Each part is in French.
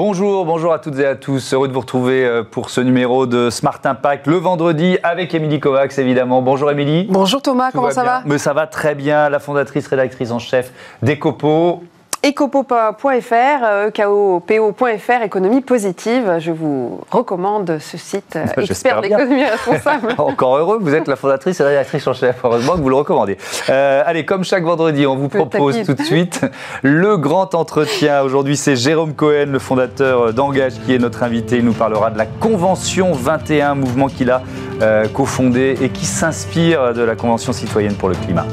Bonjour, bonjour à toutes et à tous. Heureux de vous retrouver euh, pour ce numéro de Smart Impact le vendredi avec Émilie Kovacs évidemment. Bonjour Émilie. Bonjour Thomas, comment ça va? Mais ça va très bien. La fondatrice, rédactrice en chef d'Ecopo ecopo.fr, kopo.fr, économie positive. Je vous recommande ce site euh, expert d'économie responsable. Encore heureux, vous êtes la fondatrice et rédactrice en chef. Heureusement que vous le recommandez. Euh, allez, comme chaque vendredi, on vous propose tout de suite le grand entretien. Aujourd'hui, c'est Jérôme Cohen, le fondateur d'Engage, qui est notre invité. Il nous parlera de la Convention 21, mouvement qu'il a euh, cofondé et qui s'inspire de la Convention citoyenne pour le climat.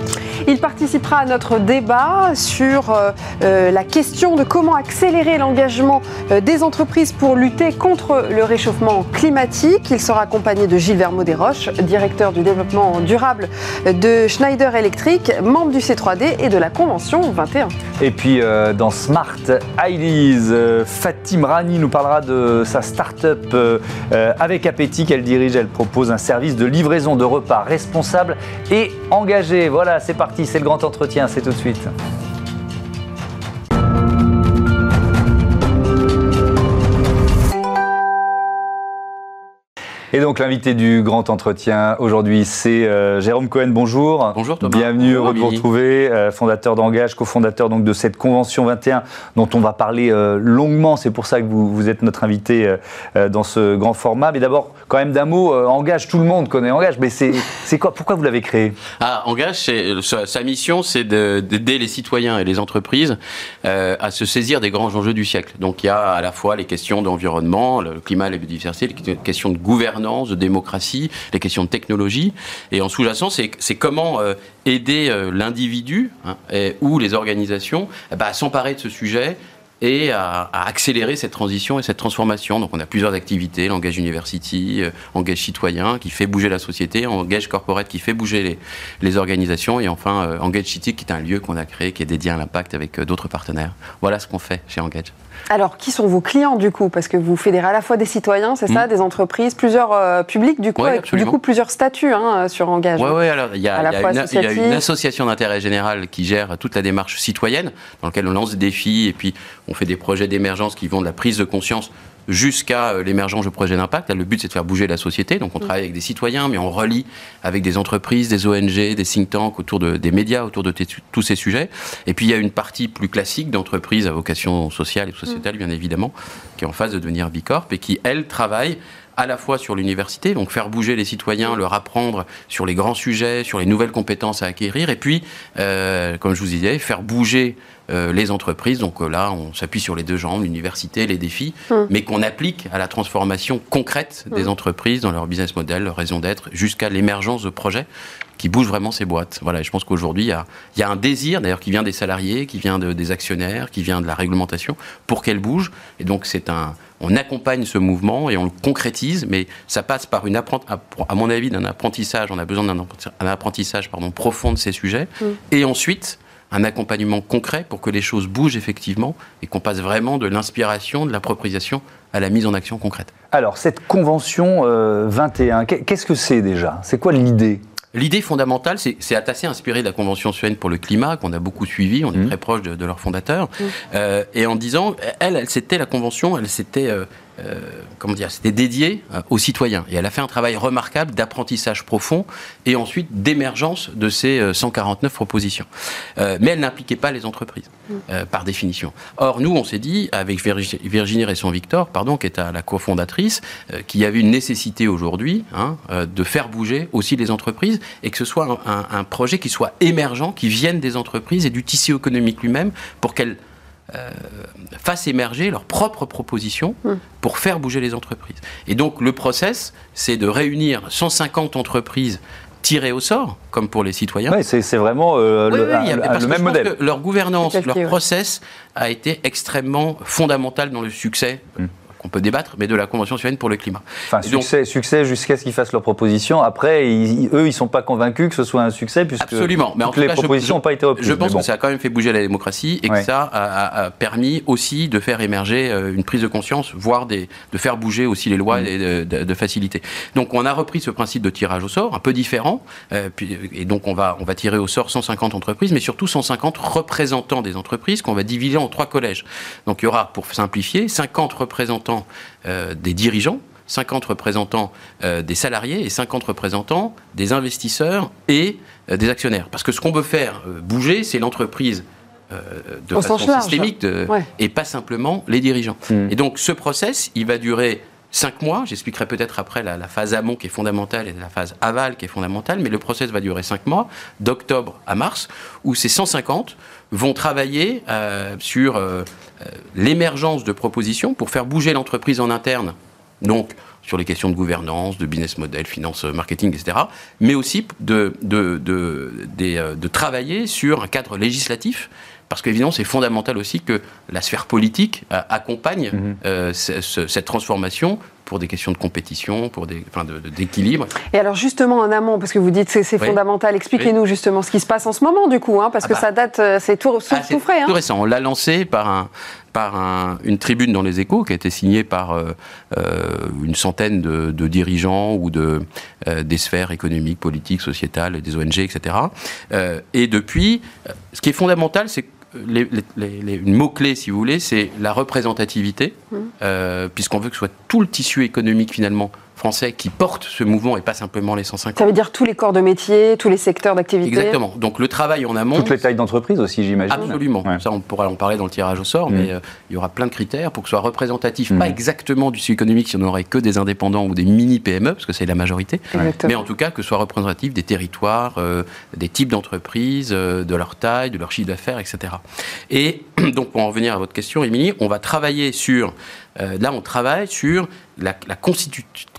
Il participera à notre débat sur euh, la question de comment accélérer l'engagement euh, des entreprises pour lutter contre le réchauffement climatique. Il sera accompagné de Gilles Vermeau Desroches, directeur du développement durable de Schneider Electric, membre du C3D et de la Convention 21. Et puis euh, dans Smart Ideas, Fatim Rani nous parlera de sa start-up avec Appétit qu'elle dirige. Elle propose un service de livraison de repas responsable et engagé. Voilà, c'est parti, c'est le grand entretien, c'est tout de suite. Et donc l'invité du grand entretien aujourd'hui, c'est euh, Jérôme Cohen. Bonjour. Bonjour Thomas. Bienvenue, heureux de vous retrouver. Euh, fondateur d'Engage, cofondateur donc de cette convention 21 dont on va parler euh, longuement. C'est pour ça que vous, vous êtes notre invité dans ce grand format. Mais d'abord, quand même d'un mot, Engage, tout le monde connaît Engage. Mais c'est quoi Pourquoi vous l'avez créé? Ah, Engage, sa, sa, mission, c'est d'aider les citoyens et les entreprises à se saisir des grands enjeux du siècle. Donc il y a à la fois les questions d'environnement, le climat, la biodiversité, les questions de gouvernance de démocratie, les questions de technologie. Et en sous-jacent, c'est comment euh, aider euh, l'individu hein, ou les organisations eh ben, à s'emparer de ce sujet et à, accélérer cette transition et cette transformation. Donc on a plusieurs activités, l'engage university, euh, citoyen qui fait bouger la société, engage corporate qui fait bouger les, organisations et enfin engage city qui est un lieu qu'on a créé qui est dédié à l'impact avec d'autres partenaires. Voilà ce qu'on fait chez Engage. Alors, qui sont vos clients du coup? Parce que vous fédérez à la fois des citoyens, c'est ça, mm. des entreprises, plusieurs euh, publics, du coup, avec du coup plusieurs statuts hein, sur Engage. Oui, ouais, alors il y, a, une association d'intérêt général qui gère toute la démarche citoyenne, dans laquelle on lance des défis et puis on fait des projets d'émergence qui vont de la prise de conscience jusqu'à euh, l'émergence de projets d'impact. Le but, c'est de faire bouger la société. Donc, on mm. travaille avec des citoyens, mais on relie avec des entreprises, des ONG, des think tanks autour de, des médias, autour de tous ces sujets. Et puis, il y a une partie plus classique d'entreprises à vocation sociale et sociétale, mm. bien évidemment, qui est en phase de devenir Bicorp et qui, elle, travaille à la fois sur l'université, donc faire bouger les citoyens, leur apprendre sur les grands sujets, sur les nouvelles compétences à acquérir, et puis, euh, comme je vous disais, faire bouger euh, les entreprises. Donc euh, là, on s'appuie sur les deux jambes, l'université, les défis, hum. mais qu'on applique à la transformation concrète des hum. entreprises dans leur business model, leur raison d'être, jusqu'à l'émergence de projets qui bougent vraiment ces boîtes. Voilà, je pense qu'aujourd'hui, il y, a, un désir, d'ailleurs, qui vient des salariés, qui vient des actionnaires, qui vient de la réglementation, pour qu'elle bouge. Et donc, c'est un, on accompagne ce mouvement et on le concrétise, mais ça passe par une à mon avis, d'un apprentissage. On a besoin d'un apprentissage pardon, profond de ces sujets. Hum. Et ensuite, un accompagnement concret pour que les choses bougent effectivement et qu'on passe vraiment de l'inspiration, de l'appropriation à la mise en action concrète. Alors, cette convention 21, euh, qu'est-ce que c'est déjà? C'est quoi l'idée? L'idée fondamentale, c'est assez inspiré de la Convention citoyenne pour le climat, qu'on a beaucoup suivi, on est mmh. très proche de, leur fondateur, mmh. euh, et en disant, elle, elle c'était la Convention, elle s'était euh, euh, comment dire, c'était dédié euh, aux citoyens. Et elle a fait un travail remarquable d'apprentissage profond et ensuite d'émergence de ces 149 euh, propositions. mais elle n'impliquait pas les entreprises, mm. par définition. Or, nous, on s'est dit, avec Virginie Resson-Victor, pardon, qui est la cofondatrice, qu'il y avait une nécessité aujourd'hui hein, de faire bouger aussi les entreprises et que ce soit un, un projet qui soit émergent, qui vienne des entreprises et du tissu économique lui-même pour qu'elle euh, fassent émerger leurs propres propositions hmm. pour faire bouger les entreprises. Et donc le process, c'est de réunir 150 entreprises tirées au sort, comme pour les citoyens. Oui, c'est vraiment euh, le, même modèle. leur gouvernance, leur process a été extrêmement fondamental dans le succès. Hmm qu'on peut débattre, mais de la Convention citoyenne pour le climat. Enfin, succès, succès jusqu'à ce qu'ils fassent leur proposition. Après, eux, ils ne sont pas convaincus que ce soit un succès, puisque Absolument. Mais toutes les propositions n'ont pas été reprises. Je pense que ça a quand même fait bouger la démocratie et que ça a, permis aussi de faire émerger euh, une prise de conscience, voire des, de faire bouger aussi les lois mm. et de, faciliter. Donc, on a repris ce principe de tirage au sort, un peu différent, euh, et donc on va, on va tirer au sort 150 entreprises, mais surtout 150 représentants des entreprises qu'on va diviser en trois collèges. Donc, il y aura, pour simplifier, 50 représentants euh, des dirigeants, 50 représentants euh, des salariés et 50 représentants des investisseurs et euh, des actionnaires. Parce que ce qu'on veut faire bouger, c'est l'entreprise de façon systémique et pas simplement les dirigeants. Hmm. Et donc ce process, il va durer 5 mois. J'expliquerai peut-être après la, phase amont qui est fondamentale et la phase aval qui est fondamentale, mais le process va durer 5 mois, d'octobre à mars, où ces 150 vont travailler sur euh, l'émergence de propositions pour faire bouger l'entreprise en interne. Donc, sur les questions de gouvernance, de business model, finance, marketing, etc. Mais aussi de, de, de, euh, de travailler sur un cadre législatif parce qu'évidemment, c'est fondamental aussi que la sphère politique euh, accompagne mhm. cette transformation pour des questions de compétition, pour des, enfin d'équilibre. Et alors justement en amont, parce que vous dites que c'est fondamental, expliquez-nous justement ce qui se passe en ce moment du coup, hein, parce ah que bah. ça date, euh, c'est tout, ah, tout, frais. Hein. Tout récent. On l'a lancé par un, par un, une tribune dans les échos qui a été signée par euh, euh, une centaine de, de, dirigeants ou de, des sphères économiques, politiques, sociétales, des ONG, etc. et depuis, ce qui est fondamental, c'est les, les, mots-clés, si vous voulez, c'est la représentativité, mmh. euh, puisqu'on veut que ce soit tout le tissu économique finalement français qui porte ce mouvement et pas simplement les 150. Ça veut dire tous les corps de métier, tous les secteurs d'activité Exactement. Donc le travail en amont. Toutes les tailles d'entreprise aussi, j'imagine. Absolument. Ça, on pourra en parler dans le tirage au sort, mais mm. euh, il y aura plein de critères pour que ce soit représentatif, pas mm. exactement du tissu économique si on n'aurait que des indépendants ou des mini-PME, parce que c'est la majorité, mais en tout cas que ce soit représentatif des territoires, euh, des types d'entreprises, euh, de leur taille, de leur chiffre d'affaires, etc. Et donc pour en revenir à votre question, Émilie, on va travailler sur euh, là, on travaille sur la,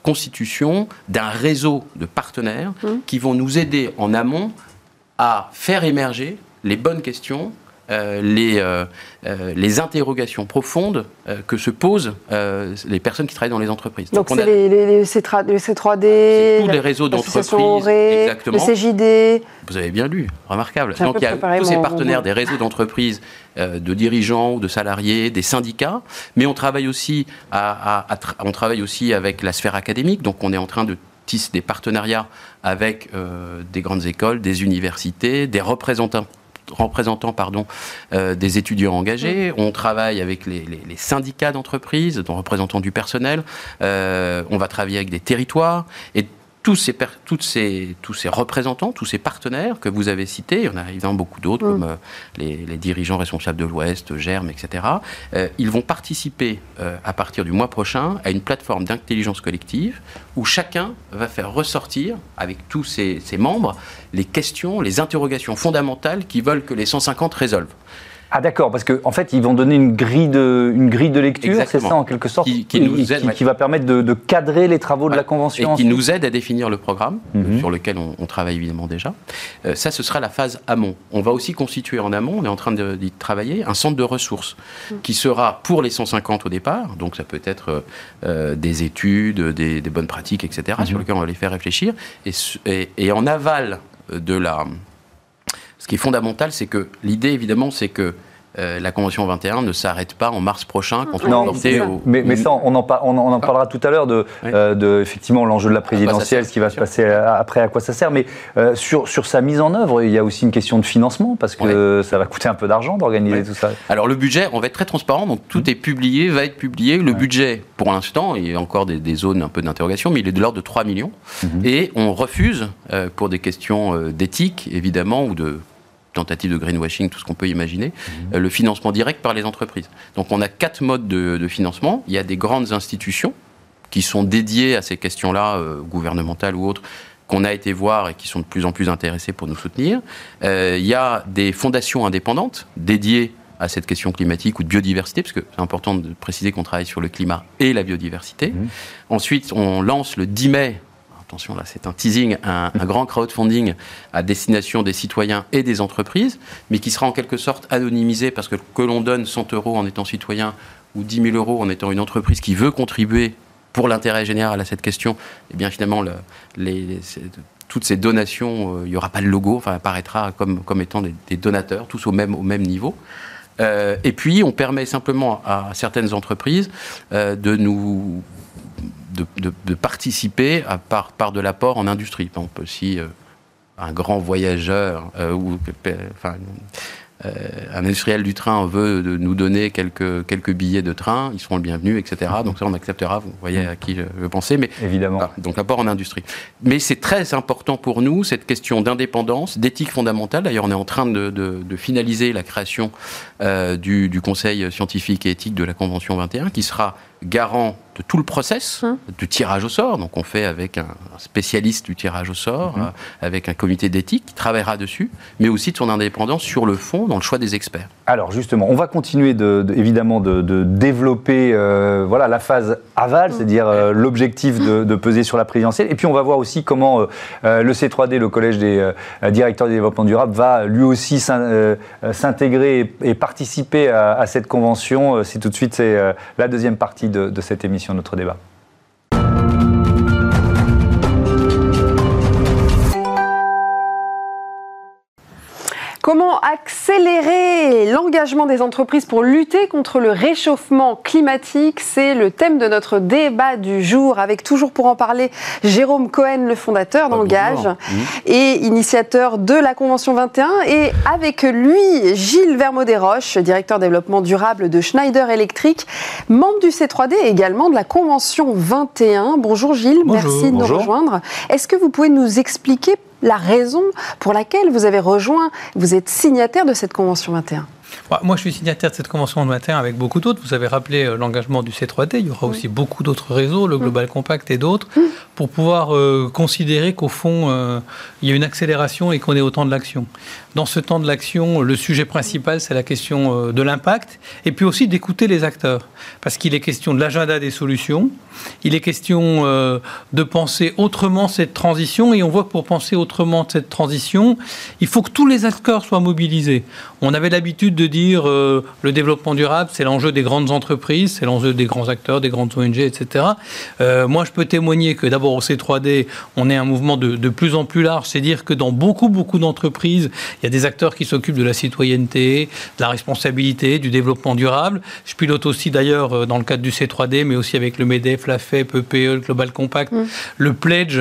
constitution d'un réseau de partenaires mmh. qui vont nous aider en amont à faire émerger les bonnes questions les, euh, euh, les interrogations profondes que se posent les personnes qui travaillent dans les entreprises. Donc, c'est les, les, C3D, tous les réseaux d'entreprises, exactement. le CJD. Vous avez bien lu, remarquable. Donc il y a tous ces partenaires des réseaux d'entreprises, de dirigeants ou de salariés, des syndicats, mais on travaille aussi à, on travaille aussi avec la sphère académique. Donc on est en train de tisser des partenariats avec des grandes écoles, des universités, des représentants représentants pardon, euh, des étudiants engagés. On travaille avec les, syndicats d'entreprise, représentants du personnel. Euh, on va travailler avec des territoires. Et tous ces, toutes ces, tous ces représentants, tous ces partenaires que vous avez cités, il y en a évidemment beaucoup d'autres, mm. comme euh, les, dirigeants responsables de l'Ouest, Germe, etc., euh, ils vont participer euh, à partir du mois prochain à une plateforme d'intelligence collective où chacun va faire ressortir, avec tous ses, ses membres, les questions, les interrogations fondamentales qu'ils veulent que les 150 résolvent. Ah d'accord, parce qu'en en fait, ils vont donner une grille de, une grille de lecture, c'est ça en quelque sorte, qui, nous aide, qui, va permettre de, cadrer les travaux de la Convention. Et qui nous aide à définir le programme, mhm. sur lequel on, travaille évidemment déjà. Euh, ça, ce sera la phase amont. On va aussi constituer en amont, on est en train d'y travailler, un centre de ressources mhm. qui sera pour les 150 au départ, donc ça peut être euh, euh, des études, des, bonnes pratiques, etc., sur mhm. lesquelles on va les faire réfléchir. Et, et en aval de la ce qui est fondamental, c'est que l'idée, évidemment, c'est que euh, la Convention 21 ne s'arrête pas en mars prochain quand on non, au... mais, mais, ça, on en, on en, parlera tout à l'heure de, euh, de, effectivement l'enjeu de la présidentielle, ce qui va se passer après, à quoi ça sert. Mais euh, sur, sur sa mise en œuvre, il y a aussi une question de financement parce que ça va coûter un peu d'argent d'organiser tout ça. Alors le budget, on va être très transparent, donc tout mmh. est publié, va être publié. Le budget, pour l'instant, il y a encore des, zones un peu d'interrogation, mais il est de l'ordre de 3 millions. Mmh. Et on refuse, pour des questions d'éthique, évidemment, ou de tentative de greenwashing, tout ce qu'on peut imaginer, mhm. euh, le financement direct par les entreprises. Donc on a quatre modes de, financement. Il y a des grandes institutions qui sont dédiées à ces questions-là, euh, gouvernementales ou autres, qu'on a été voir et qui sont de plus en plus intéressées pour nous soutenir. Euh, il y a des fondations indépendantes dédiées à cette question climatique ou de biodiversité, parce que c'est important de préciser qu'on travaille sur le climat et la biodiversité. Mhm. Ensuite, on lance le 10 mai attention là c'est un teasing, un, grand crowdfunding à destination des citoyens et des entreprises, mais qui sera en quelque sorte anonymisé parce que que l'on donne 100 euros en étant citoyen ou 10 000 euros en étant une entreprise qui veut contribuer pour l'intérêt général à cette question, eh bien finalement, toutes ces donations, il n'y aura pas de logo, enfin, apparaîtra comme, comme étant des, donateurs, tous au même, au même niveau. et puis, on permet simplement à certaines entreprises de nous de, participer à par, par de l'apport en industrie. Si euh, un grand voyageur euh, ou enfin, euh, un industriel du train veut nous donner quelques, quelques billets de train, ils seront le bienvenu, etc. Donc ça, on acceptera, vous voyez à qui je veux penser. Mais, Évidemment. donc l'apport en industrie. Mais c'est très important pour nous, cette question d'indépendance, d'éthique fondamentale. D'ailleurs, on est en train de, de, finaliser la création du, du Conseil scientifique et éthique de la Convention 21, qui sera garant de tout le process hum. du tirage au sort. Donc on fait avec un spécialiste du tirage au sort, hum. euh, avec un comité d'éthique qui travaillera dessus, mais aussi de son indépendance sur le fond, dans le choix des experts. Alors justement, on va continuer de, évidemment de, développer euh, voilà, la phase aval, hum. c'est-à-dire euh, l'objectif de, peser sur la présidentielle. Et puis on va voir aussi comment le C3D, le Collège des directeurs du développement durable, va lui aussi s'intégrer et, participer à, à cette convention. C'est tout de suite c'est la deuxième partie de, cette émission, notre débat. Comment accélérer l'engagement des entreprises pour lutter contre le réchauffement climatique? C'est le thème de notre débat du jour. Avec toujours pour en parler Jérôme Cohen, le fondateur d'Engage et initiateur de la Convention 21 et avec lui Gilles Vermaudet-Roche, directeur développement durable de Schneider Electric, membre du C3D et également de la Convention 21. Bonjour Gilles, merci de nous rejoindre. Est-ce que vous pouvez nous expliquer la raison pour laquelle vous avez rejoint, vous êtes signataire de cette Convention 21 bah, moi, je suis signataire de cette convention 21 avec beaucoup d'autres. Vous avez rappelé euh, l'engagement du C3D. Il y aura aussi beaucoup d'autres réseaux, le Global Compact et d'autres, pour pouvoir euh, considérer qu'au fond, euh, il y a une accélération et qu'on est au temps de l'action. Dans ce temps de l'action, le sujet principal, c'est la question de l'impact et puis aussi d'écouter les acteurs. Parce qu'il est question de l'agenda des solutions, il est question de penser autrement cette transition et on voit que pour penser autrement cette transition, il faut que tous les acteurs soient mobilisés. On avait l'habitude de dire euh, le développement durable, c'est l'enjeu des grandes entreprises, c'est l'enjeu des grands acteurs, des grandes ONG, etc. Euh, moi, je peux témoigner que d'abord au C3D, on est un mouvement de, de plus en plus large. C'est dire que dans beaucoup, beaucoup d'entreprises, il y a des acteurs qui s'occupent de la citoyenneté, de la responsabilité, du développement durable. Je pilote aussi d'ailleurs euh, dans le cadre du C3D, mais aussi avec le MEDEF, la FEP, EPE, le Global Compact, mmh. le Pledge,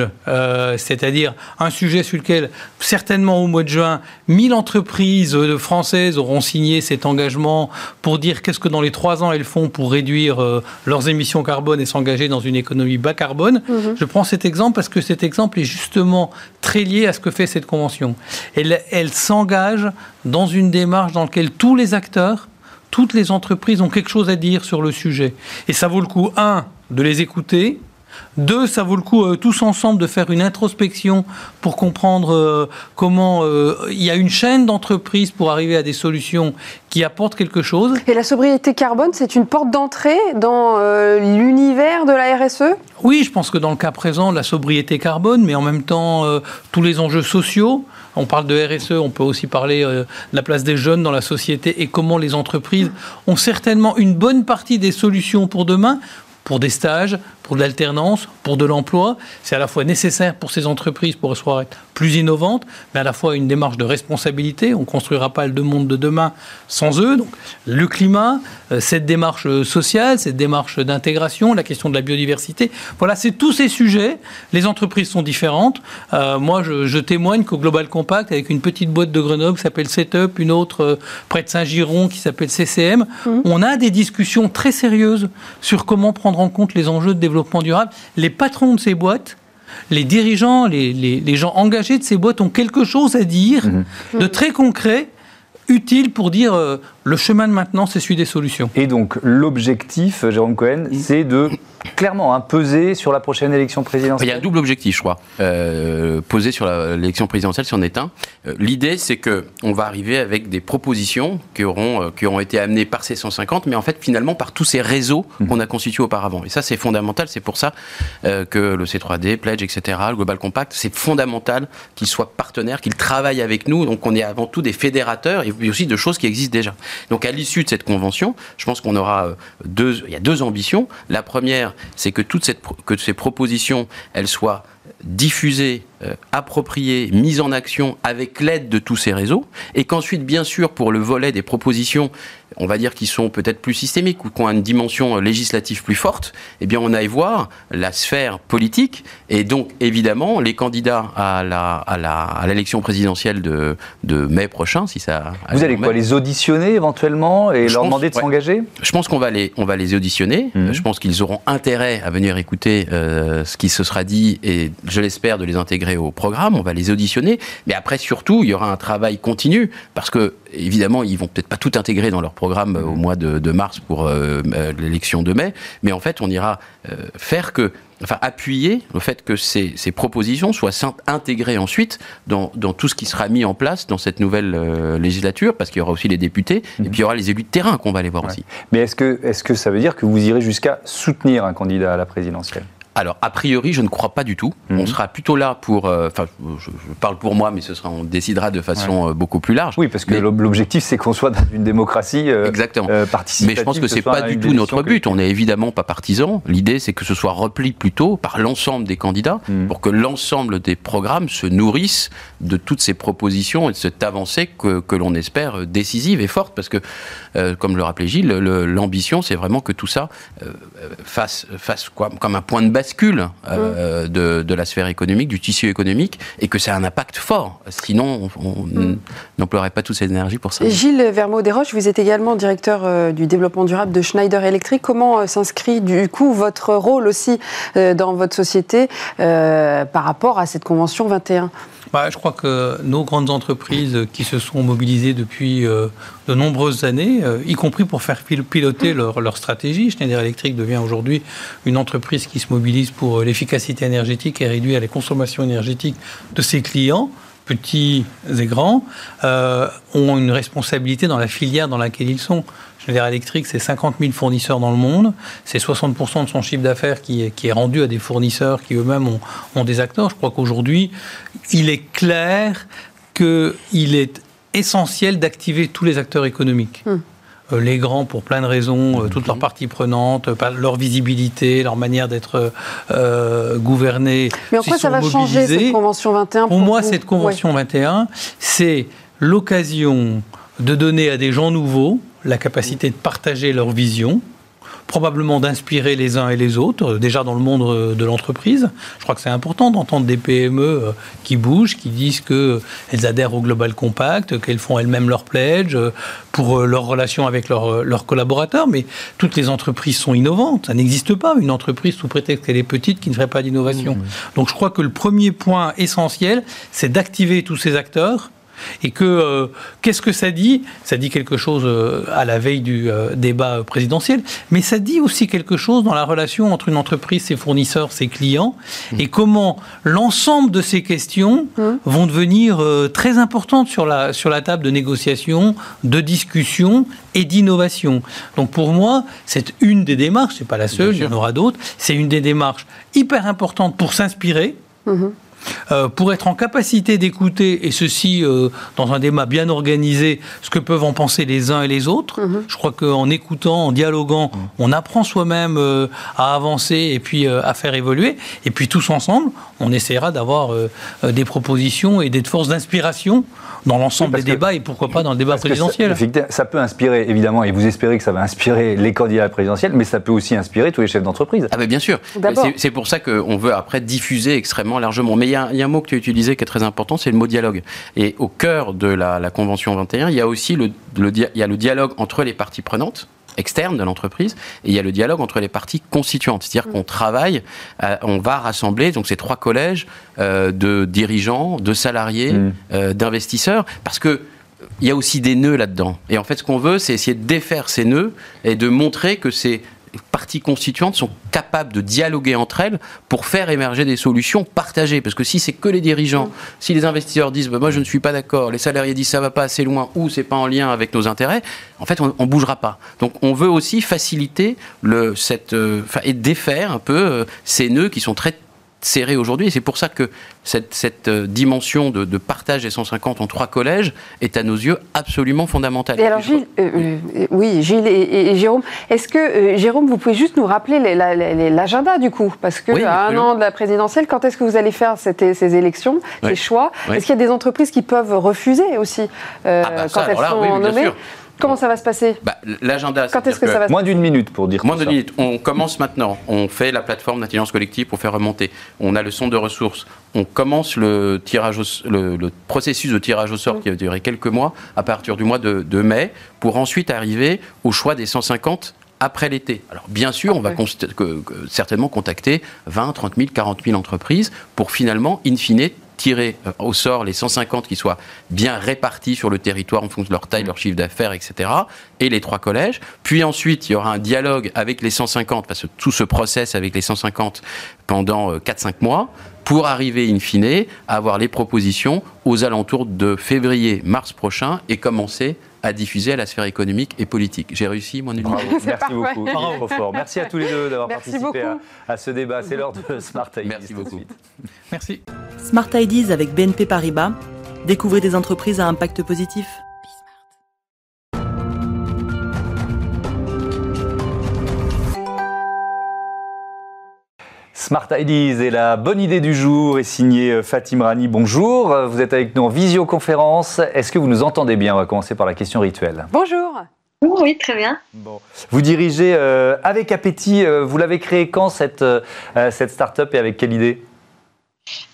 c'est-à-dire un sujet sur lequel certainement au mois de juin, 1000 entreprises françaises auront signé cet engagement pour dire qu'est-ce que dans les trois ans elles font pour réduire euh, leurs émissions carbone et s'engager dans une économie bas carbone. Mhm. Je prends cet exemple parce que cet exemple est justement très lié à ce que fait cette convention. Elle, elle s'engage dans une démarche dans laquelle tous les acteurs, toutes les entreprises ont quelque chose à dire sur le sujet. Et ça vaut le coup, un, de les écouter, deux, ça vaut le coup euh, tous ensemble de faire une introspection pour comprendre euh, comment euh, il y a une chaîne d'entreprises pour arriver à des solutions qui apportent quelque chose. Et la sobriété carbone, c'est une porte d'entrée dans l'univers de la RSE Oui, je pense que dans le cas présent, la sobriété carbone, mais en même temps tous les enjeux sociaux. On parle de RSE, on peut aussi parler de la place des jeunes dans la société et comment les entreprises ont certainement une bonne partie des solutions pour demain pour des stages, pour de l'alternance, pour de l'emploi. C'est à la fois nécessaire pour ces entreprises pour être plus innovantes, mais à la fois une démarche de responsabilité. On ne construira pas le monde de demain sans eux. Donc, le climat, euh, cette démarche sociale, cette démarche d'intégration, la question de la biodiversité. Voilà, c'est tous ces sujets. Les entreprises sont différentes. Euh, moi, je, témoigne qu'au Global Compact, avec une petite boîte de Grenoble qui s'appelle Setup, une autre euh, près de Saint-Giron qui s'appelle CCM, mmh. on a des discussions très sérieuses sur comment prendre en compte les enjeux de développement durable. Les patrons de ces boîtes, les dirigeants, les, gens engagés de ces boîtes ont quelque chose à dire mhm. de très concret utile pour dire euh, le chemin de maintenant, c'est celui des solutions. Et donc l'objectif, Jérôme Cohen, c'est de clairement hein, peser sur la prochaine élection présidentielle Il y a un double objectif, je crois, euh, poser sur l'élection présidentielle si on est un. Euh, l'idée, c'est qu'on va arriver avec des propositions qui auront, euh, qui auront été amenées par ces 150, mais en fait, finalement, par tous ces réseaux mmh. qu'on a constitués auparavant. Et ça, c'est fondamental. C'est pour ça que le C3D, Pledge, etc., le Global Compact, c'est fondamental qu'ils soient partenaires, qu'ils travaillent avec nous. Donc, on est avant tout des fédérateurs et aussi de choses qui existent déjà. Donc, à l'issue de cette convention, je pense qu'on aura deux, il y a deux ambitions. La première, c'est que toutes ces propositions, soient diffusées, euh, appropriées, mises en action avec l'aide de tous ces réseaux, et qu'ensuite, bien sûr, pour le volet des propositions on va dire, qui sont peut-être plus systémiques ou qui ont une dimension législative plus forte, eh bien, on aille voir la sphère politique et donc, évidemment, les candidats à la, à l'élection présidentielle de, de, mai prochain, si ça. Vous allez quoi, les auditionner éventuellement et leur demander de s'engager? Je pense qu'on va les, on va les auditionner. Mhm. Je pense qu'ils auront intérêt à venir écouter euh, ce qui se sera dit et je l'espère de les intégrer au programme. On va les auditionner, mais après surtout, il y aura un travail continu parce que évidemment, ils vont peut-être pas tout intégrer dans leur programme au mois de, mars pour euh, euh, l'élection de mai, mais en fait, on ira euh, faire que enfin appuyer le fait que ces, propositions soient intégrées ensuite dans, tout ce qui sera mis en place dans cette nouvelle législature, parce qu'il y aura aussi les députés, et mhm. puis il y aura les élus de terrain qu'on va aller voir aussi. Mais est-ce que, est -ce que ça veut dire que vous irez jusqu'à soutenir un candidat à la présidentielle? Alors, a priori, je ne crois pas du tout. On mhm. sera plutôt là pour. Euh, enfin, je, parle pour moi, mais ce sera, on décidera de façon euh, beaucoup plus large. Oui, parce que l'objectif, c'est qu'on soit dans une démocratie euh, Exactement. participative. Mais je pense que, ce n'est pas du tout notre but. On n'est évidemment pas partisans. L'idée, c'est que ce soit repli plutôt par l'ensemble des candidats mhm. pour que l'ensemble des programmes se nourrissent de toutes ces propositions et de cette avancée que, que l'on espère décisive et forte. Parce que, comme le rappelait Gilles, l'ambition, c'est vraiment que tout ça fasse, fasse quoi, comme un point de base bascule euh, de, de, la sphère économique, du tissu économique, et que ça a un impact fort. Sinon, on mm. n'emploierait pas toute cette énergie pour ça. Gilles Vermeau-Desroches, vous êtes également directeur euh, du développement durable de Schneider Electric. Comment euh, s'inscrit du coup votre rôle aussi dans votre société par rapport à cette convention 21 bah, je crois que nos grandes entreprises qui se sont mobilisées depuis euh, de nombreuses années, euh, y compris pour faire piloter leur, leur, stratégie, Schneider Electric devient aujourd'hui une entreprise qui se mobilise pour euh, l'efficacité énergétique et réduire les consommations énergétiques de ses clients petits et grands, ont une responsabilité dans la filière dans laquelle ils sont. Schneider Electric, c'est 50 000 fournisseurs dans le monde. C'est 60% de son chiffre d'affaires qui est, rendu à des fournisseurs qui eux-mêmes ont, des acteurs. Je crois qu'aujourd'hui, il est clair qu'il est essentiel d'activer tous les acteurs économiques. Hmm. Euh, les grands pour plein de raisons, euh, toutes leurs parties prenantes, leur visibilité, leur manière d'être euh, gouvernés. Mais en quoi ça va changer cette Convention 21 Pour, moi, cette Convention 21, c'est l'occasion de donner à des gens nouveaux la capacité de partager leur vision, probablement d'inspirer les uns et les autres, euh, déjà dans le monde euh, de l'entreprise. Je crois que c'est important d'entendre des PME euh, qui bougent, qui disent qu'elles adhèrent au Global Compact, qu'elles font elles-mêmes leur pledge pour leur relation avec leurs collaborateurs. Mais toutes les entreprises sont innovantes. Ça n'existe pas une entreprise sous prétexte qu'elle est petite qui ne ferait pas d'innovation. Donc je crois que le premier point essentiel, c'est d'activer tous ces acteurs et que, euh, qu'est-ce que ça dit? Ça dit quelque chose euh, à la veille du euh, débat présidentiel, mais ça dit aussi quelque chose dans la relation entre une entreprise, ses fournisseurs, ses clients, mmh. et comment l'ensemble de ces questions mmh. vont devenir très importantes sur la, sur la table de négociation, de discussion et d'innovation. Donc pour moi, c'est une des démarches, c'est pas la seule, il y en aura d'autres, c'est une des démarches hyper importantes pour s'inspirer. Mmh. Euh, pour être en capacité d'écouter, et ceci euh, dans un débat bien organisé, ce que peuvent en penser les uns et les autres. Mhm. Je crois qu'en écoutant, en dialoguant, mhm. on apprend soi-même euh, à avancer et puis à faire évoluer. Et puis tous ensemble, on essaiera d'avoir des propositions et des forces d'inspiration dans l'ensemble des débats et pourquoi pas dans le débat présidentiel. Ça, ça, peut inspirer, évidemment, et vous espérez que ça va inspirer les candidats présidentiels, mais ça peut aussi inspirer tous les chefs d'entreprise. Ah, ben bien sûr. C'est pour ça qu'on veut après diffuser extrêmement largement. Mais il y, a un mot que tu as utilisé qui est très important, c'est le mot dialogue. Et au cœur de la, Convention 21, il y a aussi le, il y a le dialogue entre les parties prenantes externe de l'entreprise, et il y a le dialogue entre les parties constituantes. C'est-à-dire qu'on travaille, euh, on va rassembler donc ces trois collèges euh, de dirigeants, de salariés, mm. euh, d'investisseurs, parce que il y a aussi des nœuds là-dedans. Et en fait, ce qu'on veut, c'est essayer de défaire ces nœuds et de montrer que c'est parties constituantes sont capables de dialoguer entre elles pour faire émerger des solutions partagées. Parce que si c'est que les dirigeants, si les investisseurs disent bah, moi je ne suis pas d'accord, les salariés disent ça va pas assez loin ou c'est pas en lien avec nos intérêts, en fait on, ne bougera pas. Donc on veut aussi faciliter cette, euh, et défaire un peu euh, ces nœuds qui sont très serré aujourd'hui. Et c'est pour ça que cette, euh, dimension de, partage des 150 en trois collèges est à nos yeux absolument fondamentale. Et alors, Gilles, euh, euh, oui, Gilles et, Jérôme, est-ce que, Jérôme, vous pouvez juste nous rappeler l'agenda du coup? Parce que à un an de la présidentielle, quand est-ce que vous allez faire ces élections, ces choix? Est-ce qu'il y a des entreprises qui peuvent refuser aussi ah bah quand elles sont nommées? Comment ça va se passer bah, L'agenda. Quand est-ce que ça va Moins d'une minute pour dire. Moins d'une minute. On commence maintenant. On fait la plateforme d'intelligence collective pour faire remonter. On a le son de ressources. On commence le, tirage le, processus de tirage au sort qui va durer quelques mois à partir du mois de, mai pour ensuite arriver au choix des 150 après l'été. Alors bien sûr, on va certainement contacter 20, 30 000, 40 000 entreprises pour finalement, in fine, tirer euh, au sort les 150 qui soient bien répartis sur le territoire en fonction de leur taille, leur chiffre d'affaires, etc. Et les trois collèges. Puis ensuite, il y aura un dialogue avec les 150, parce que tout ce process avec les 150 pendant 4-5 euh, mois, pour arriver in fine à avoir les propositions aux alentours de février-mars prochain et commencer à diffuser à la sphère économique et politique. J'ai réussi mon numéro. Merci beaucoup. Trop fort. Merci à tous les deux d'avoir participé à, ce débat. C'est l'heure de Smart Ideas. Merci beaucoup. Merci. Smart Ideas avec BNP Paribas. Découvrez des entreprises à impact positif. Smart Ideas et la bonne idée du jour est signée euh, Fatim Rani. Bonjour, euh, vous êtes avec nous en visioconférence. Est-ce que vous nous entendez bien? On va commencer par la question rituelle. Bonjour. Oui, très bien. Bon. Vous dirigez euh, avec appétit, vous l'avez créé quand cette, cette start-up et avec quelle idée?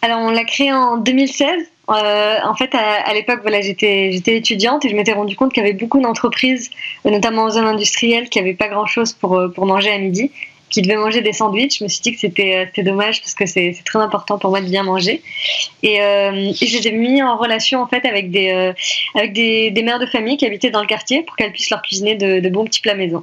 Alors, on l'a créée en 2016. en fait, à, l'époque, voilà, j'étais, j'étais étudiante et je m'étais rendu compte qu'il y avait beaucoup d'entreprises, notamment en zone industrielle, qui n'avaient pas grand-chose pour, pour manger à midi qui devait manger des sandwichs. Je me suis dit que c'était euh, dommage parce que c'est très important pour moi de bien manger. Et, euh, je les ai mis en relation en fait avec des, euh, avec des, mères de famille qui habitaient dans le quartier pour qu'elles puissent leur cuisiner de, de bons petits plats maison.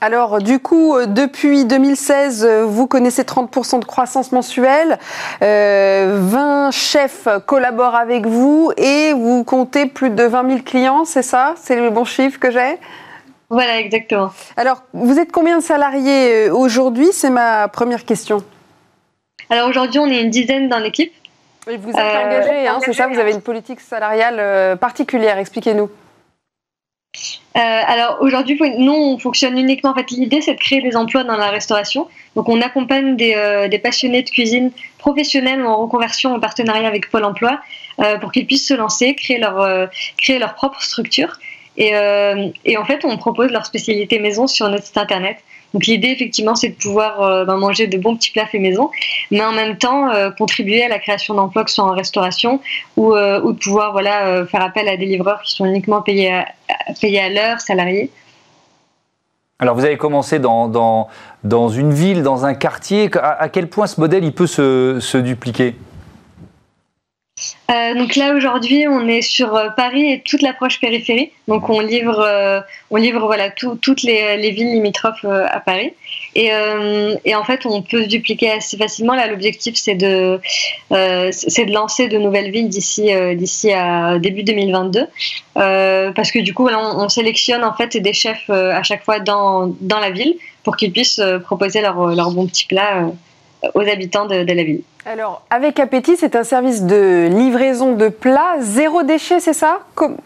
Alors, du coup, depuis 2016, vous connaissez 30% de croissance mensuelle. 20 chefs collaborent avec vous et vous comptez plus de 20 000 clients, c'est ça? C'est le bon chiffre que j'ai? Voilà, exactement. Alors, vous êtes combien de salariés euh, aujourd'hui? C'est ma première question. Alors aujourd'hui, on est une dizaine dans l'équipe. Et vous êtes euh, engagé, hein, c'est ça? Vous avez une politique salariale euh, particulière. Expliquez-nous. alors aujourd'hui, nous, on fonctionne uniquement. En fait, l'idée, c'est de créer des emplois dans la restauration. Donc, on accompagne des, des passionnés de cuisine professionnels ou en reconversion en partenariat avec Pôle Emploi pour qu'ils puissent se lancer, créer leur, créer leur propre structure. Euh, et, en fait, on propose leur spécialité maison sur notre site internet. Donc l'idée, effectivement, c'est de pouvoir euh, ben, manger de bons petits plats faits maison, mais en même temps euh, contribuer à la création d'emplois, que ce soit en restauration ou, de pouvoir voilà, faire appel à des livreurs qui sont uniquement payés à, payés à l'heure, salariés. Alors vous avez commencé dans, dans, dans, une ville, dans un quartier. À, quel point ce modèle il peut se, se dupliquer? Euh, donc là aujourd'hui, on est sur euh, Paris et toute l'approche périphérie. Donc on livre, euh, on livre voilà toutes les, villes limitrophes à Paris. Et, en fait, on peut se dupliquer assez facilement. Là, l'objectif c'est de c'est de lancer de nouvelles villes d'ici d'ici à début 2022, parce que du coup, on, sélectionne en fait des chefs à chaque fois dans dans la ville pour qu'ils puissent proposer leurs leur bons petits plats aux habitants de, la ville. Alors, avec Appétit, c'est un service de livraison de plats zéro déchet, c'est ça?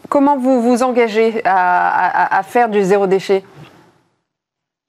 Comment vous vous engagez à, faire du zéro déchet?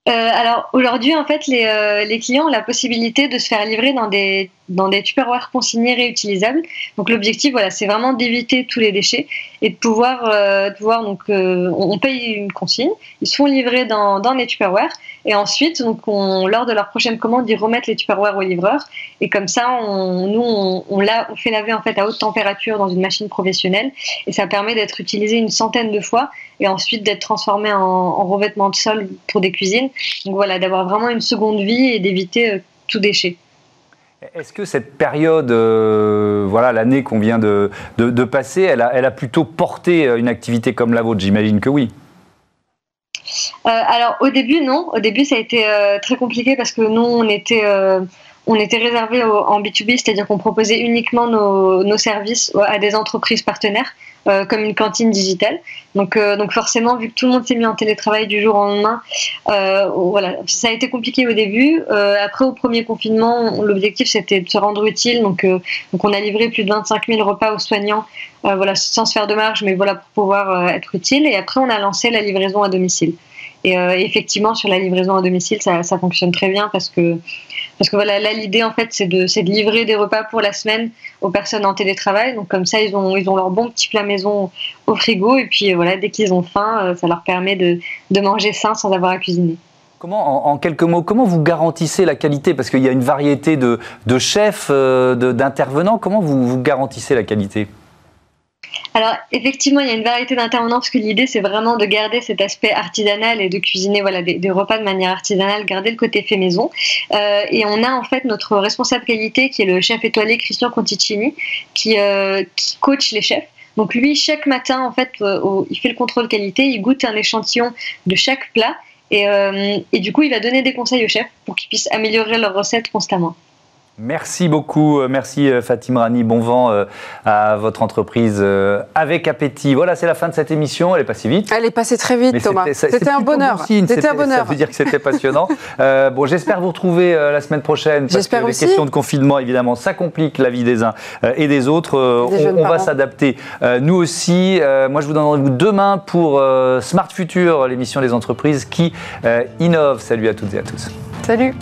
Euh, alors aujourd'hui, en fait, les, euh, les, clients ont la possibilité de se faire livrer dans des dans des tupperwares consignés réutilisables. Donc l'objectif, voilà, c'est vraiment d'éviter tous les déchets et de pouvoir, euh, de pouvoir donc, on paye une consigne, ils sont livrés dans, dans les tupperwares et ensuite, lors de leur prochaine commande, ils remettent les tupperwares au livreur et comme ça, nous, on, fait laver en fait à haute température dans une machine professionnelle et ça permet d'être utilisé une centaine de fois et ensuite d'être transformé en, en, revêtement de sol pour des cuisines. Donc voilà, d'avoir vraiment une seconde vie et d'éviter euh, tout déchet. Est-ce que cette période, euh, l'année qu'on vient de, passer, elle a, plutôt porté euh, une activité comme la vôtre? J'imagine que oui. Alors au début non, au début ça a été très compliqué parce que nous on était on était réservé en B2B, c'est-à-dire qu'on proposait uniquement nos, services à des entreprises partenaires, euh, comme une cantine digitale. Donc, euh, donc forcément, vu que tout le monde s'est mis en télétravail du jour au lendemain, euh, voilà, ça a été compliqué au début. après, au premier confinement, l'objectif c'était de se rendre utile. Donc, donc on a livré plus de 25 000 repas aux soignants, voilà, sans se faire de marge, mais voilà pour pouvoir être utile. Et après, on a lancé la livraison à domicile. Et effectivement, sur la livraison à domicile, ça, ça fonctionne très bien parce que parce que voilà, là, l'idée, en fait, c'est de, de livrer des repas pour la semaine aux personnes en télétravail. Donc, comme ça, ils ont, ils ont leur bon petit plat maison au frigo. Et puis, voilà, dès qu'ils ont faim, euh, ça leur permet de, manger sain sans avoir à cuisiner. Comment, en, quelques mots, comment vous garantissez la qualité? Parce qu'il y a une variété de, de chefs, euh, d'intervenants. Comment vous, vous garantissez la qualité? Alors effectivement, il y a une variété d'intervenants parce que l'idée c'est vraiment de garder cet aspect artisanal et de cuisiner voilà des, repas de manière artisanale, garder le côté fait maison. Euh, et on a en fait notre responsable qualité qui est le chef étoilé Christian Conticini qui, euh, qui coach les chefs. Donc lui, chaque matin, en fait, euh, il fait le contrôle qualité, il goûte un échantillon de chaque plat et, et du coup, il va donner des conseils aux chefs pour qu'ils puissent améliorer leurs recettes constamment. Merci beaucoup, euh, merci euh, Fatim Rani, bon vent euh, à votre entreprise avec appétit. Voilà, c'est la fin de cette émission, elle est passée vite. Elle est passée très vite Thomas, c'était un bonheur. C'était un bonheur. Ça veut dire que c'était passionnant. bon, j'espère vous retrouver la semaine prochaine parce que les questions de confinement, évidemment, ça complique la vie des uns et des autres. on, va s'adapter, nous aussi. moi, je vous donne rendez-vous demain pour Smart Future, l'émission des entreprises qui innovent. Salut à toutes et à tous. Salut.